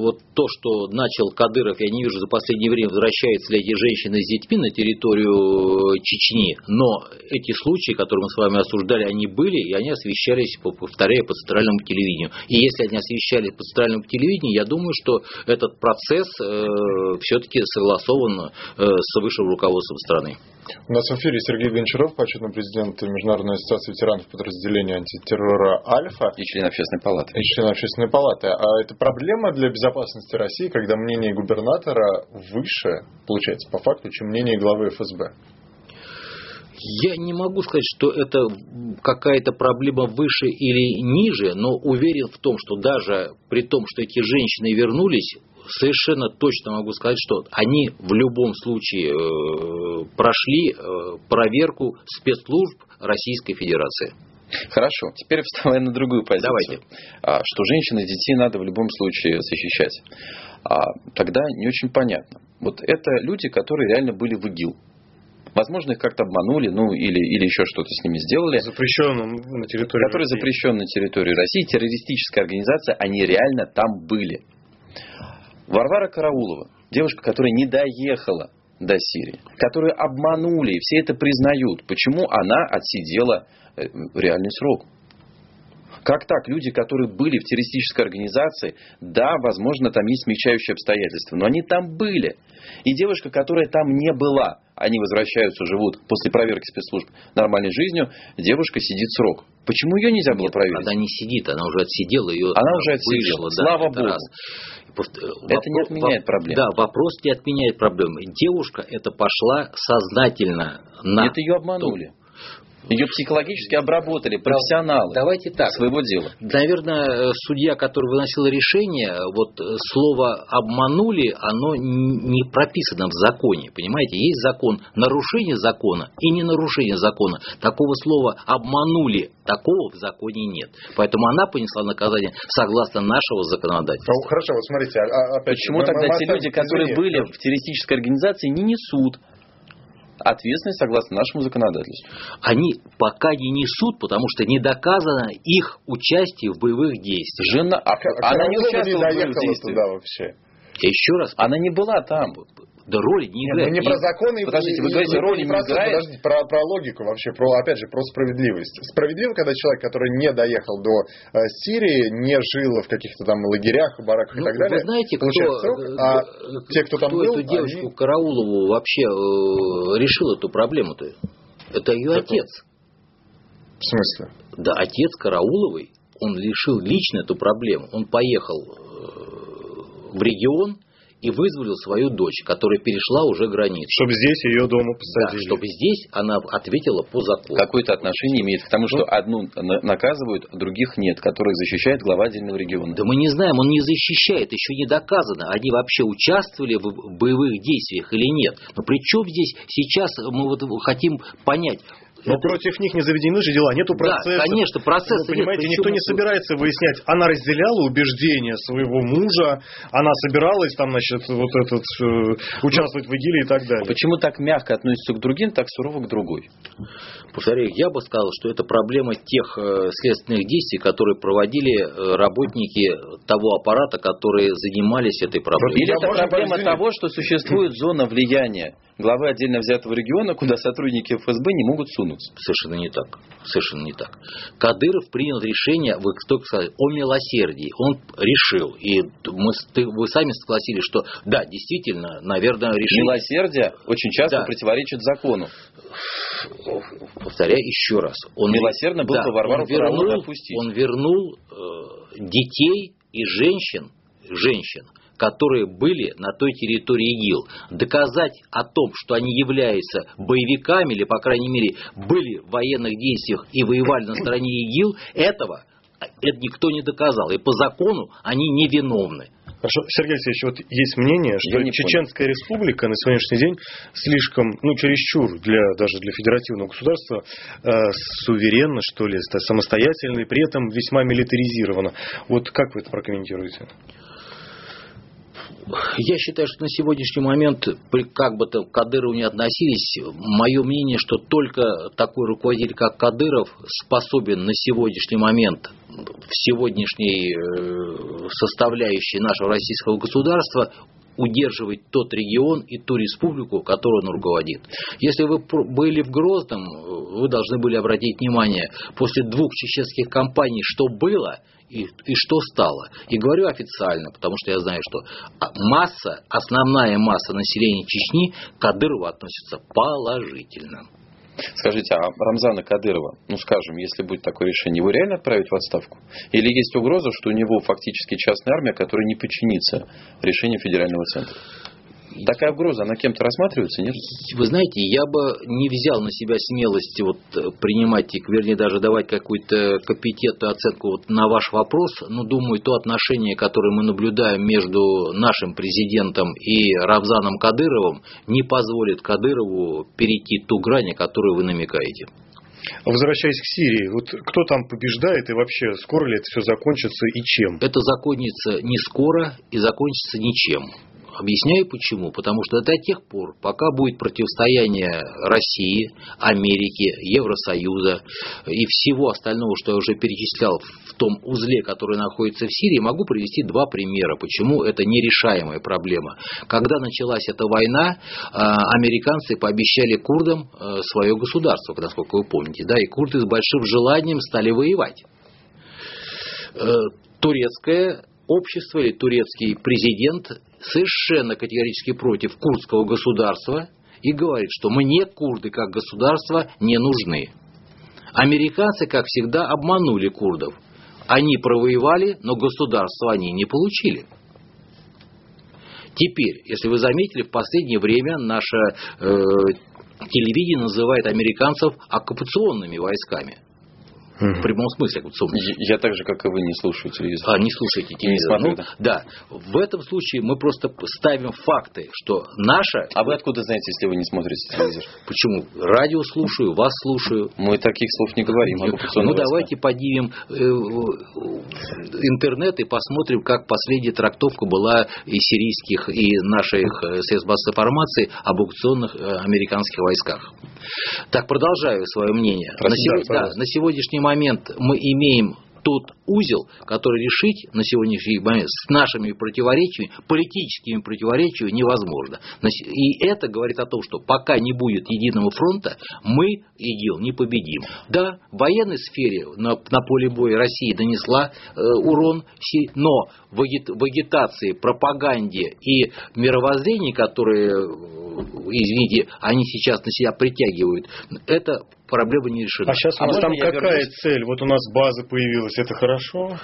вот то, что начал Кадыров, я не вижу за последнее время, возвращаются ли эти женщины с детьми на территорию Чечни. Но эти случаи, которые мы с вами осуждали, они были, и они освещались, повторяю, по центральному телевидению. И если они освещались по центральному телевидению, я думаю, что этот процесс э, все-таки согласован э, с высшим руководством страны. У нас в эфире Сергей Гончаров, почетный президент Международной ассоциации ветеранов подразделения антитеррора «Альфа». И член общественной палаты. И член общественной палаты. А это проблема для безопасности России, когда мнение губернатора выше, получается, по факту, чем мнение главы ФСБ? Я не могу сказать, что это какая-то проблема выше или ниже, но уверен в том, что даже при том, что эти женщины вернулись, совершенно точно могу сказать, что они в любом случае э, прошли э, проверку спецслужб Российской Федерации. Хорошо, теперь вставая на другую позицию. Давайте. А, что женщин и детей надо в любом случае защищать. А, тогда не очень понятно. Вот это люди, которые реально были в ИГИЛ. Возможно, их как-то обманули, ну, или, или еще что-то с ними сделали. Запрещенным на территории Которые России. запрещены на территории России. Террористическая организация, они реально там были. Варвара Караулова, девушка, которая не доехала до Сирии, которую обманули, и все это признают. Почему она отсидела э, реальный срок? Как так? Люди, которые были в террористической организации, да, возможно, там есть смягчающие обстоятельства, но они там были. И девушка, которая там не была, они возвращаются, живут после проверки спецслужб нормальной жизнью, девушка сидит срок. Почему ее нельзя было Нет, проверить? Она не сидит, она уже отсидела, ее она уже отсидела. Вышла, Слава да, Богу. Раз. Это вопрос, не отменяет проблему. Да, вопрос не отменяет проблемы. Девушка это пошла сознательно на... Нет, ее обманули. Ее психологически обработали профессионалы Давайте так. своего дела. Наверное, судья, который выносил решение, вот слово «обманули», оно не прописано в законе. Понимаете, есть закон нарушение закона и не нарушение закона. Такого слова «обманули», такого в законе нет. Поэтому она понесла наказание согласно нашего законодательства. Ну, хорошо, вот смотрите, а, а, опять Почему мы- тогда мы те люди, которые были в террористической организации, не несут ответственность согласно нашему законодательству? Они пока не несут, потому что не доказано их участие в боевых действиях. Жена, а, А она не участвовала в боевых действиях. туда вообще. Еще раз, Она не была там. Да роли не Нет, играет. ну не про законы. Подождите, вы говорите, роли не играет? Подождите, про, про логику вообще, про, опять же, про справедливость. Справедливо, когда человек, который не доехал до э, Сирии, не жил в каких-то там лагерях, бараках Ну, и так далее, Вы знаете, кто, срок, э, а э, те, кто там был, эту девочку они- Караулову вообще э, решил эту проблему-то? Это ее Какую? отец. В смысле? Да, отец Карауловой, он решил лично эту проблему. Он поехал э, в регион и вызволил свою дочь, которая перешла уже границу. Чтобы здесь ее дома Да, посадили. чтобы здесь она ответила по закону. Какое-то отношение имеет к тому, что одну на- наказывают, а других нет, которых защищает глава отдельного региона. Да мы не знаем, он не защищает, еще не доказано, они вообще участвовали в боевых действиях или нет. Но при чем здесь сейчас мы вот хотим понять, Но против них не заведены же дела, нету Да, процесса. конечно, процесса Вы нет, понимаете, никто не собирается выяснять, она разделяла убеждения своего мужа, она собиралась там, значит, вот этот, э, участвовать в ИГИЛе и так далее. Почему так мягко относятся к другим, так сурово к другой? Повторяю, я бы сказал, что это проблема тех э, следственных действий, которые проводили э, работники того аппарата, которые занимались этой проблемой. Или Я это проблема извините? того, что существует зона влияния главы отдельно взятого региона, куда сотрудники ФСБ не могут сунуться? Совершенно не так. Совершенно не так. Кадыров принял решение, вы только сказали, о милосердии. Он решил. И мы, ты- вы сами согласились, что да, действительно, наверное, решение... Милосердие очень часто Да. противоречит закону. Повторяю еще раз. Он Милосердно был бы Варвару он вернул, он вернул э, детей и женщин, женщин, которые были на той территории ИГИЛ. Доказать о том, что они являются боевиками, или, по крайней мере, были в военных действиях и воевали на стороне ИГИЛ, этого это никто не доказал. И по закону они невиновны. Хорошо, Сергей Алексеевич, вот есть мнение, что Я не Чеченская республика на сегодняшний день слишком, ну, чересчур для, даже для федеративного государства, э, суверенно, что ли, самостоятельно и при этом весьма милитаризирована. Вот как вы это прокомментируете? Я считаю, что на сегодняшний момент, как бы то к Кадырову не относились, мое мнение, что только такой руководитель, как Кадыров, способен на сегодняшний момент в сегодняшней э, составляющей нашего российского государства удерживать тот регион и ту республику, которую он руководит. Если вы были в Грозном, э, вы должны были обратить внимание, после двух чеченских кампаний, что было и, и что стало. И говорю официально, потому что я знаю, что а, масса, основная масса населения Чечни к Кадырову относится положительно. Скажите, а Рамзана Кадырова, ну скажем, если будет такое решение, его реально отправить в отставку? Или есть угроза, что у него фактически частная армия, которая не подчинится решению федерального центра? Такая угроза, она кем-то рассматривается, нет? Вы знаете, я бы не взял на себя смелости вот э, принимать, и, вернее, даже давать какую-то компетентную оценку вот на ваш вопрос, но думаю, то отношение, которое мы наблюдаем между нашим президентом и Равзаном Кадыровым, не позволит Кадырову перейти ту грань, о которой вы намекаете. Возвращаясь к Сирии, вот кто там побеждает и вообще скоро ли это все закончится и чем? Это закончится не скоро и закончится ничем. Объясняю почему. Потому что до тех пор, пока будет противостояние России, Америки, Евросоюза и всего остального, что я уже перечислял в том узле, который находится в Сирии, могу привести два примера, почему это нерешаемая проблема. Когда началась эта война, а, американцы пообещали курдам а, свое государство, насколько вы помните, да, и курды с большим желанием стали воевать. Э, турецкое общество или турецкий президент совершенно категорически против курдского государства и говорит, что мне курды как государство не нужны. Американцы, как всегда, обманули курдов. Они провоевали, но государство они не получили. Теперь, если вы заметили, в последнее время наша э, телевидение называет американцев оккупационными войсками. В прямом смысле. Я, я так же, как и вы, не слушаю телевизор. А, не слушаете телевизор. смотрю, ну, да. В этом случае мы просто ставим факты, что наша... А вы откуда знаете, если вы не смотрите телевизор? Почему? Радио слушаю, вас слушаю. Мы таких слов не говорим. Ну, давайте поднимем э, интернет и посмотрим, как последняя трактовка была и сирийских, и наших э, средств массовой информации об оккупационных э, американских войсках. Так, продолжаю свое мнение. На, Простите, сего- да, на сегодняшний момент мы имеем тот узел, который решить на сегодняшний момент с нашими противоречиями, политическими противоречиями невозможно. И это говорит о том, что пока не будет единого фронта, мы ИГИЛ не победим. Да, в военной сфере на, на поле боя Россия донесла э, урон, но в агитации, пропаганде и мировоззрении, которые, э, извините, они сейчас на себя притягивают, это проблема не решена. А сейчас у А нас можно там какая вернусь? цель? Вот у нас база появилась, это хорошо?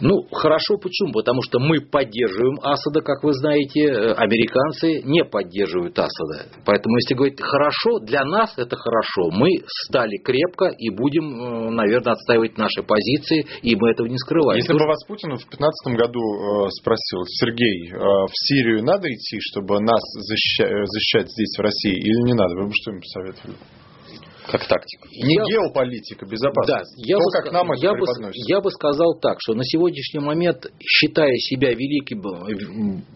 Ну, хорошо, почему? Потому что мы поддерживаем Асада, как вы знаете, э, американцы не поддерживают Асада. Поэтому, если говорить хорошо, для нас это хорошо. Мы стали крепко и будем, э, наверное, отстаивать наши позиции, и мы этого не скрываем. Если бы вас Путин в 2015 году э, спросил, Сергей, в Сирию надо идти, чтобы нас защища- э, защищать здесь, в России, или не надо, вы бы что им посоветовали? Как тактика. Не Я- геополитика, Да, безопасность. я, То, бы, как нам это я, бы, я бы сказал так, что на сегодняшний момент, считая себя великим, э,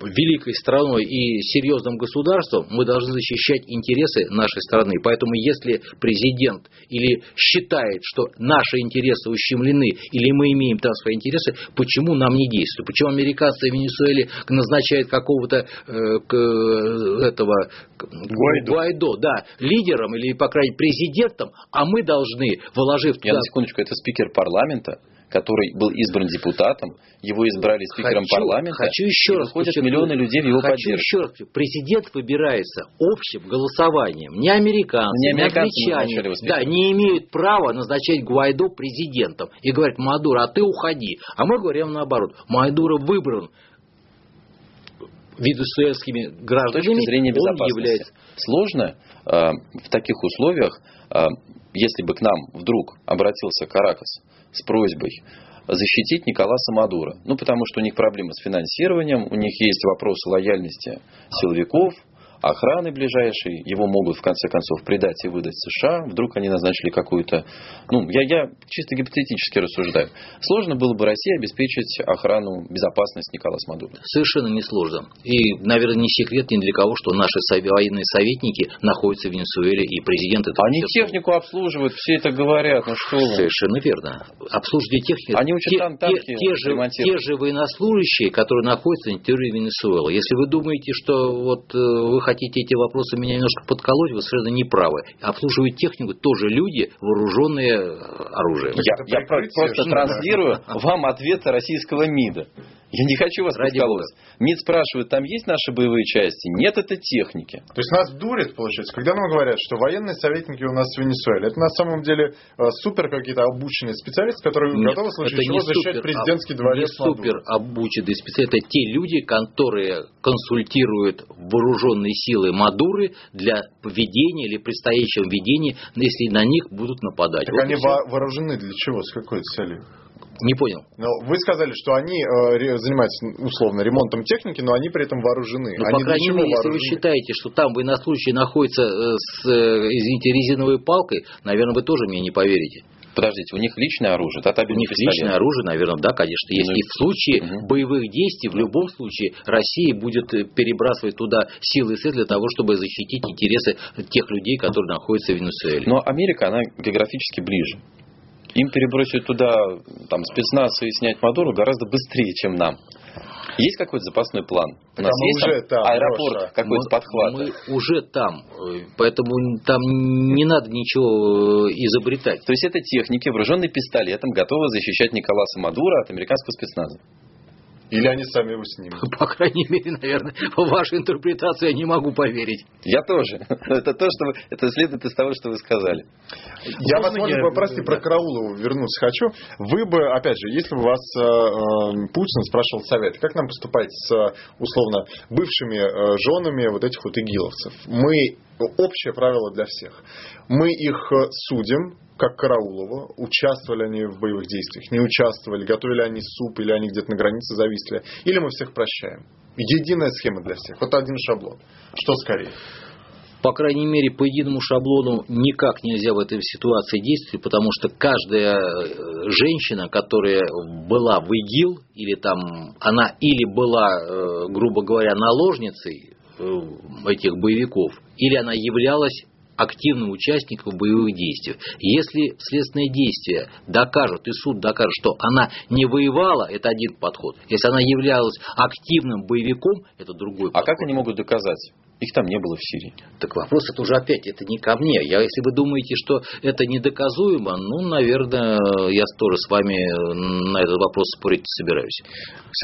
великой страной и серьезным государством, мы должны защищать интересы нашей страны. Поэтому если президент или считает, что наши интересы ущемлены, или мы имеем там свои интересы, почему нам не действовать? Почему американцы в Венесуэле назначают какого-то э, к- э, этого к- Гуайдо. Гуайдо, да, лидером или, по крайней мере, президентом, а мы должны, вложив Я туда на секундочку, это спикер парламента, который был избран депутатом, его избрали спикером Хочу- парламента, хочу еще и раз подчеркнуть. миллионы людей в его Хочу поддержку. еще раз, президент выбирается общим голосованием. Не американцы, Не не, американцы англичане, назначали его спикером. да, не имеют права назначать Гуайдо президентом. И говорят, Мадуро, а ты уходи. А мы говорим наоборот. Мадуро выбран венесуэльскими С гражданами, точки зрения он безопасности. является... Сложно в таких условиях, э, если бы к нам вдруг обратился Каракас с просьбой защитить Николаса Мадура. Ну, потому что у них проблемы с финансированием, у них есть вопросы лояльности силовиков, охраны ближайшей, его могут в конце концов предать и выдать США, вдруг они назначили какую-то... Ну, я, я чисто гипотетически рассуждаю. Сложно было бы России обеспечить охрану, безопасность Николаса Мадура. Совершенно несложно. И, наверное, не секрет ни для кого, что наши военные советники находятся в Венесуэле, и президент это Они технику обслуживают, все это говорят, ну что вы. Совершенно верно. Обслуживание техники. Они учат те, там те- танки те же, ремонтировать. те же военнослужащие, которые находятся на территории Венесуэлы. Если вы думаете, что вот э, вы хотите эти вопросы меня немножко подколоть, вы совершенно не правы. Обслуживают технику тоже люди, вооруженные э, оружием. Я, я просто транслирую вам ответы российского МИДа. Я не хочу вас Ради подколоть. МИД спрашивает, там есть наши боевые части? Нет, это техники. То есть нас дурят, получается, когда нам говорят, что военные советники у нас в Венесуэле, это на самом деле э, супер какие-то обученные специалисты, которые Нет, готовы в случае чего защищать супер, президентский а- дворец. Не супер обученные специалисты. Это те люди, которые консультируют вооруженные силы Мадуры для ведения или предстоящего ведения, если на них будут нападать. Так Вот они во- вооружены для чего, с какой целью? Не понял. Но вы сказали, что они э, занимаются условно ремонтом техники, но они при этом вооружены. Ну, они по крайней мере, если вы вооружены? считаете, что там военнослужащий находится э, с, э, извините, резиновой палкой, наверное, вы тоже мне не поверите. Подождите, у них личное оружие, У татабельный них пистолет. личное оружие, наверное, да, конечно, есть. Ну, И в случае мгм. боевых действий, в любом случае, Россия будет э, перебрасывать туда силы и средства для того, чтобы защитить интересы тех людей, которые находятся в Венесуэле. Но Америка, она географически ближе. Им перебросить туда там, спецназ и снять Мадуру гораздо быстрее, чем нам. Есть какой-то запасной план? У нас а есть уже там там, аэропорт какой-то с подхвата? Мы уже там, э, поэтому там не надо ничего э, изобретать. То есть это техники, вооруженные пистолетом, готовы защищать Николаса Мадура от американского спецназа. Или они сами его снимут? По крайней мере, наверное, в вашу интерпретацию я не могу поверить. Я тоже. Это то, что вы- это следует из того, что вы сказали. Я вас, Можно прости, про Караулову вернуться хочу. Вы бы, опять же, если бы вас э, э, Путин спрашивал совет, как нам поступать с, э, условно, бывшими э, женами вот этих вот игиловцев? Мы общее правило для всех. Мы их э, судим, как Караулова, участвовали они в боевых действиях, не участвовали, готовили они суп, или они где-то на границе зависли, или мы всех прощаем. Единая схема для всех. Вот один шаблон. Что скорее? по крайней мере, по единому шаблону никак нельзя в этой ситуации действовать, потому что каждая э, женщина, которая была в ИГИЛ, или там она или была, э, грубо говоря, наложницей этих боевиков, или она являлась активным участником боевых действий. Если следственные действия докажут, и суд докажет, что она не воевала, это один подход. Если она являлась активным боевиком, это другой подход. А как они могут доказать? Их там не было в Сирии. Так вопрос это уже опять, это не ко мне. Я, если вы думаете, что это недоказуемо, ну, наверное, я тоже с вами на этот вопрос спорить собираюсь.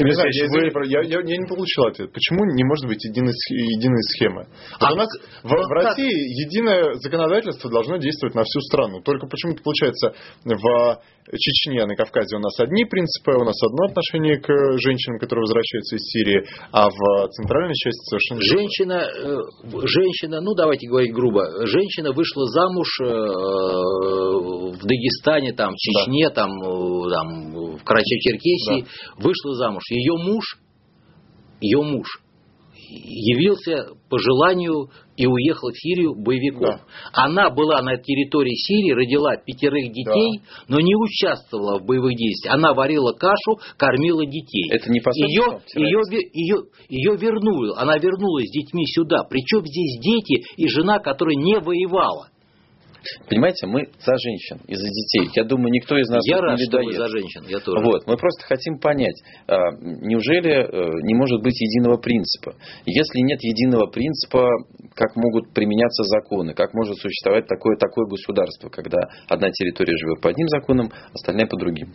Не знаю, я, вы... я, я, я не получил ответ. Почему не может быть единой, единой схемы? А, у нас в, в России единое законодательство должно действовать на всю страну. Только почему-то получается в Чечне, на Кавказе у нас одни принципы, у нас одно отношение к женщинам, которые возвращаются из Сирии, а в центральной части совершенно Женщина, э, женщина, ну давайте говорить грубо, женщина вышла замуж э, в Дагестане, там, в Чечне, да. там, э, там, в Карачао-Черкесии, да. вышла замуж. Ее муж, ее муж явился по желанию и уехал в Сирию боевиком. Да. Она была на территории Сирии, родила пятерых детей, да. но не участвовала в боевых действиях. Она варила кашу, кормила детей. Это не ее, ее, ее, ее вернули, она вернулась с детьми сюда. Причем здесь дети и жена, которая не воевала. Понимаете, мы за женщин и за детей. Я думаю, никто из нас я рад, не что за женщин. Я тоже. Вот, мы просто хотим понять, а, неужели э, не может быть единого принципа? Если нет единого принципа, как могут применяться законы, как может существовать такое, такое государство, когда одна территория живет по одним законам, остальная по другим?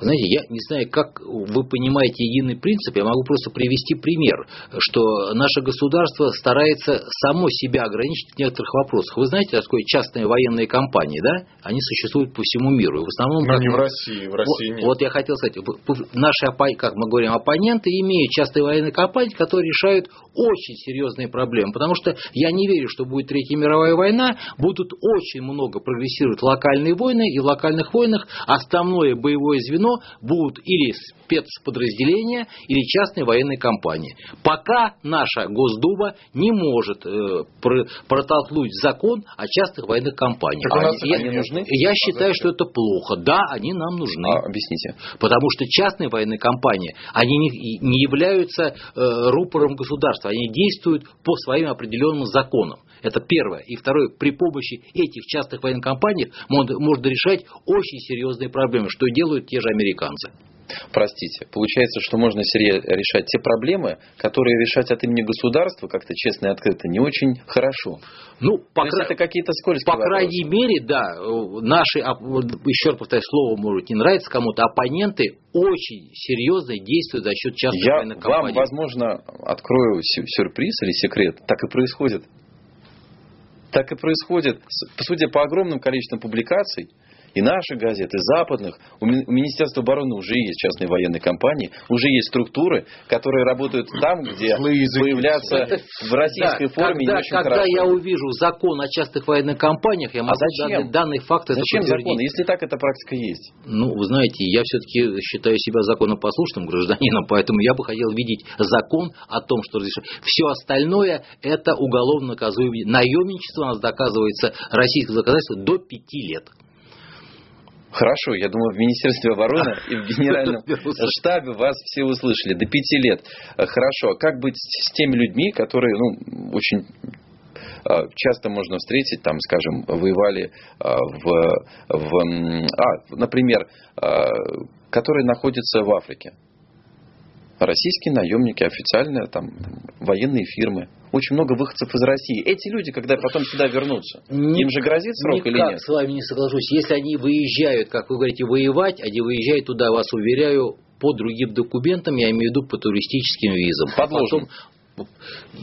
Знаете, я не знаю, как вы понимаете единый принцип, я могу просто привести пример, что наше государство старается само себя ограничить в некоторых вопросах. Вы знаете, такое частные военные компании, да? Они существуют по всему миру. И в основном, Но не в России, в России вот, нет. Вот я хотел сказать, наши, как мы говорим, оппоненты имеют частные военные компании, которые решают очень серьезные проблемы. Потому что я не верю, что будет Третья мировая война, будут очень много прогрессировать локальные войны, и в локальных войнах основное боевое звено будут или спецподразделения, или частные военные компании. Пока наша Госдума не может э, протолкнуть закон о частных военных компаниях. Так я, они нужны? Я считаю, что это плохо. Да, они нам нужны. А, объясните. Потому что частные военные компании, они не, не являются э, рупором государства, они действуют по своим определенным законам. Это первое. И второе, при помощи этих частных военных компаний можно решать очень серьезные проблемы, что делают те же американцы. Простите, получается, что можно решать те проблемы, которые решать от имени государства как-то честно и открыто не очень хорошо. Ну, по кра... это какие-то скользкие По вопросы. крайней мере, да, наши, еще раз повторяю, слово может не нравится кому-то, оппоненты очень серьезно действуют за счет частных Я военных компаний. вам, возможно, открою сюрприз или секрет. Так и происходит. Так и происходит. Судя по огромным количествам публикаций, и наших газет, и западных. У Министерства обороны уже есть частные военные компании, уже есть структуры, которые работают там, где появляться в российской да, форме когда, не очень Когда хорошо. я увижу закон о частных военных компаниях, я могу а зачем? данный, данный факт Зачем закон, если так эта практика есть? Ну, вы знаете, я все-таки считаю себя законопослушным гражданином, поэтому я бы хотел видеть закон о том, что все остальное это уголовно наказуемое. Наемничество у нас доказывается российское законодательство до пяти лет. Хорошо, я думаю, в Министерстве обороны и в Генеральном штабе вас все услышали. До пяти лет. Хорошо. А как быть с теми людьми, которые ну, очень а, часто можно встретить, там, скажем, воевали а, в, в а, например, которые находятся в Африке. Российские наемники, официальные там военные фирмы. Очень много выходцев из России. Эти люди, когда потом сюда вернутся, Ник, им же грозит срок или нет? с вами не соглашусь. Если они выезжают, как вы говорите, воевать, они выезжают туда, вас уверяю, по другим документам, я имею в виду по туристическим визам. Подложным. Потом,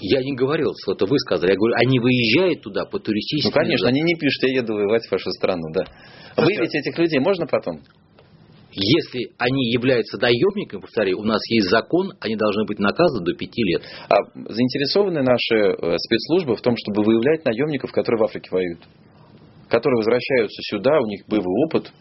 я не говорил, что это вы сказали. Я говорю, они выезжают туда по туристическим Ну, конечно, визам. они не пишут, я еду воевать в вашу страну, да. Выявить этих людей можно потом? Если они являются наемниками, повторяю, у нас есть закон, они должны быть наказаны до пяти лет. А заинтересованы наши э, спецслужбы в том, чтобы выявлять наемников, которые в Африке воюют? Которые возвращаются сюда, у них боевой опыт,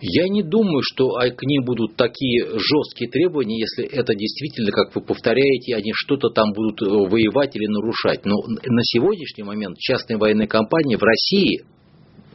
я не думаю, что к ним будут такие жесткие требования, если это действительно, как вы повторяете, они что-то там будут э, воевать или нарушать. Но на сегодняшний момент частные военные компании в России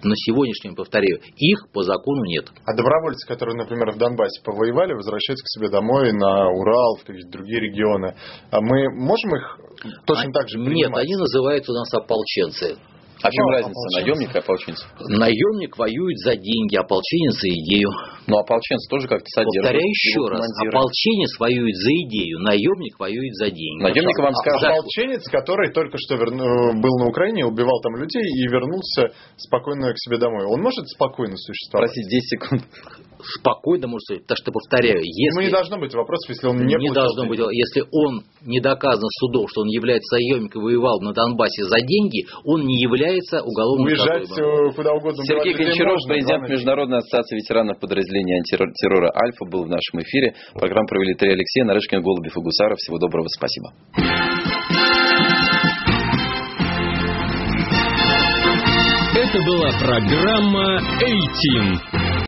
на сегодняшнем, повторяю, их по закону нет. А добровольцы, которые, например, в Донбассе повоевали, возвращаются к себе домой на Урал, в какие-то другие регионы. А мы можем их точно а, так же принимать? Нет, они называются у нас ополченцы. А в чем ну, разница наемника и ополченца? Наемник воюет за деньги, ополченец за идею. Но ополченец тоже как-то содержит. Повторяю еще раз. Ополченец воюет за идею, наемник воюет за деньги. Наемник вам скажет. А ополченец, который только что верну, был на Украине, убивал там людей и вернулся спокойно к себе домой. Он может спокойно существовать? Простите, 10 секунд спокойно может сказать, потому что, повторяю, если... Ну, не должно быть вопросов, если он не Не должно быть, если он не доказан судом, что он является наемником и воевал на Донбассе за деньги, он не является уголовным Уезжать наказуемым. Э, куда угодно. Сергей Гончаров, президент Международной ассоциации ветеранов подразделения антитеррора «Альфа» был в нашем эфире. Программу провели три Алексея, Нарышкин, Голубев и Гусаров. Всего доброго, спасибо. Это была программа «Эйтим».